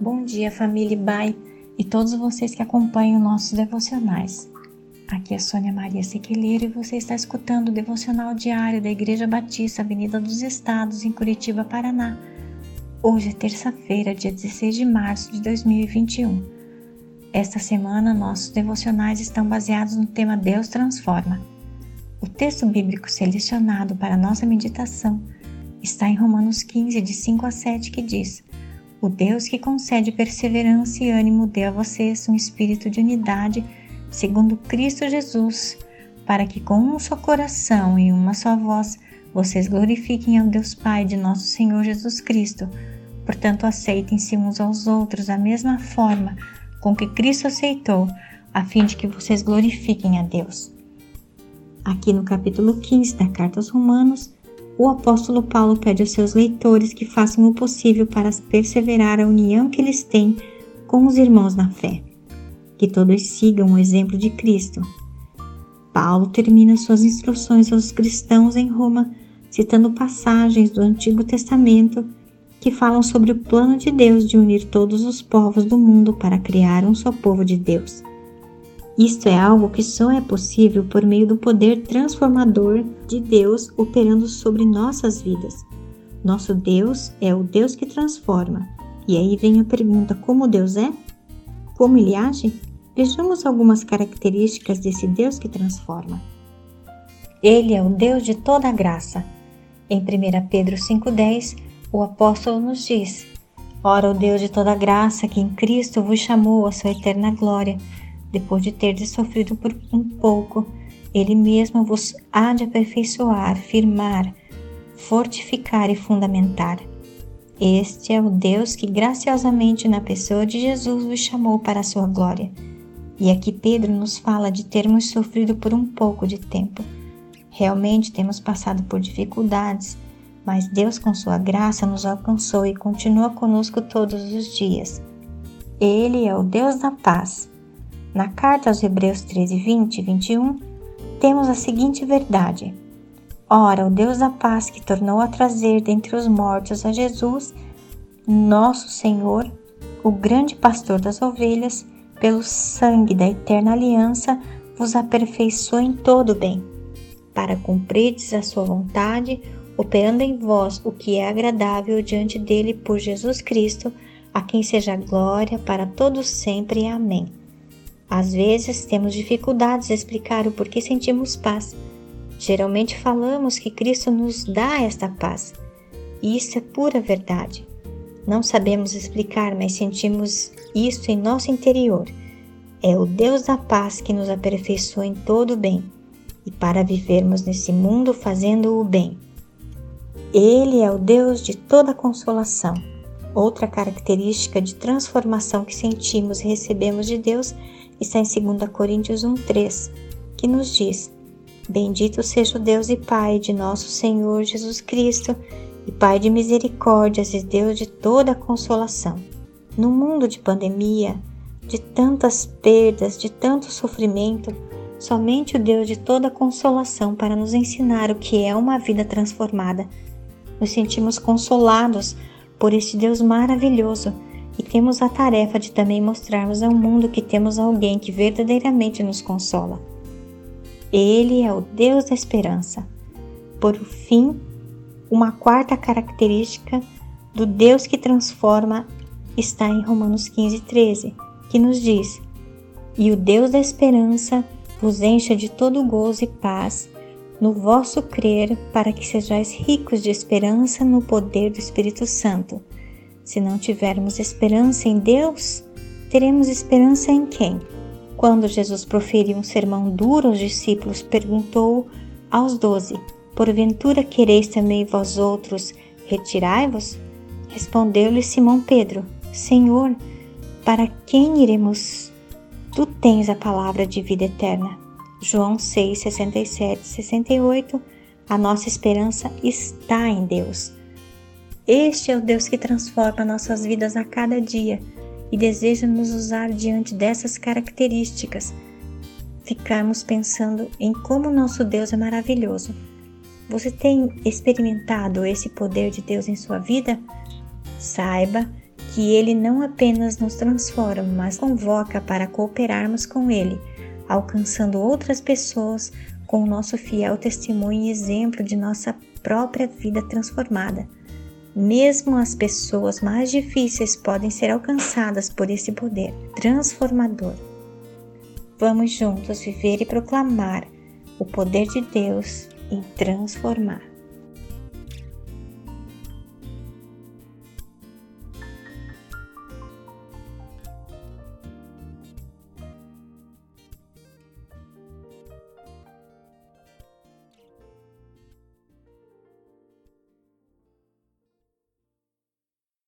Bom dia, família Bai e todos vocês que acompanham nossos devocionais. Aqui é Sônia Maria Sequeleiro e você está escutando o devocional diário da Igreja Batista, Avenida dos Estados, em Curitiba, Paraná. Hoje é terça-feira, dia 16 de março de 2021. Esta semana, nossos devocionais estão baseados no tema Deus Transforma. O texto bíblico selecionado para nossa meditação está em Romanos 15, de 5 a 7, que diz o Deus que concede perseverança e ânimo dê a vocês um espírito de unidade, segundo Cristo Jesus, para que com um só coração e uma só voz vocês glorifiquem ao Deus Pai de nosso Senhor Jesus Cristo. Portanto, aceitem-se uns aos outros da mesma forma com que Cristo aceitou, a fim de que vocês glorifiquem a Deus. Aqui no capítulo 15 da Carta aos Romanos, o apóstolo Paulo pede aos seus leitores que façam o possível para perseverar a união que eles têm com os irmãos na fé, que todos sigam o exemplo de Cristo. Paulo termina suas instruções aos cristãos em Roma citando passagens do Antigo Testamento que falam sobre o plano de Deus de unir todos os povos do mundo para criar um só povo de Deus. Isto é algo que só é possível por meio do poder transformador de Deus operando sobre nossas vidas. Nosso Deus é o Deus que transforma. E aí vem a pergunta: como Deus é? Como ele age? Vejamos algumas características desse Deus que transforma. Ele é o Deus de toda graça. Em 1 Pedro 5,10, o apóstolo nos diz: Ora, o Deus de toda graça que em Cristo vos chamou à sua eterna glória depois de terdes sofrido por um pouco, ele mesmo vos há de aperfeiçoar, firmar, fortificar e fundamentar. Este é o Deus que graciosamente na pessoa de Jesus vos chamou para a sua glória. E aqui Pedro nos fala de termos sofrido por um pouco de tempo. Realmente temos passado por dificuldades, mas Deus, com sua graça, nos alcançou e continua conosco todos os dias. Ele é o Deus da paz na carta aos Hebreus 13, 20 e 21, temos a seguinte verdade: Ora, o Deus da paz que tornou a trazer dentre os mortos a Jesus, nosso Senhor, o grande pastor das ovelhas, pelo sangue da eterna aliança, vos aperfeiçoa em todo bem, para cumprirdes a sua vontade, operando em vós o que é agradável diante dele por Jesus Cristo, a quem seja glória para todos sempre. Amém. Às vezes temos dificuldades de explicar o porquê sentimos paz. Geralmente falamos que Cristo nos dá esta paz. E isso é pura verdade. Não sabemos explicar, mas sentimos isso em nosso interior. É o Deus da paz que nos aperfeiçoa em todo o bem e para vivermos nesse mundo fazendo o bem. Ele é o Deus de toda consolação. Outra característica de transformação que sentimos e recebemos de Deus está em 2 Coríntios 1,3, que nos diz: Bendito seja o Deus e Pai de nosso Senhor Jesus Cristo, e Pai de misericórdias e Deus de toda consolação. No mundo de pandemia, de tantas perdas, de tanto sofrimento, somente o Deus de toda consolação para nos ensinar o que é uma vida transformada. Nos sentimos consolados por este Deus maravilhoso e temos a tarefa de também mostrarmos ao mundo que temos alguém que verdadeiramente nos consola. Ele é o Deus da esperança. Por fim, uma quarta característica do Deus que transforma está em Romanos 15, 13, que nos diz: E o Deus da esperança vos encha de todo gozo e paz no vosso crer, para que sejais ricos de esperança no poder do Espírito Santo se não tivermos esperança em Deus, teremos esperança em quem? Quando Jesus proferiu um sermão duro aos discípulos, perguntou aos doze: Porventura quereis também vós outros retirai-vos? Respondeu-lhe Simão Pedro: Senhor, para quem iremos? Tu tens a palavra de vida eterna. João 6, 67 68 A nossa esperança está em Deus. Este é o Deus que transforma nossas vidas a cada dia e deseja nos usar diante dessas características. Ficarmos pensando em como nosso Deus é maravilhoso. Você tem experimentado esse poder de Deus em sua vida? Saiba que ele não apenas nos transforma, mas convoca para cooperarmos com ele, alcançando outras pessoas com o nosso fiel testemunho e exemplo de nossa própria vida transformada. Mesmo as pessoas mais difíceis podem ser alcançadas por esse poder transformador. Vamos juntos viver e proclamar o poder de Deus e transformar.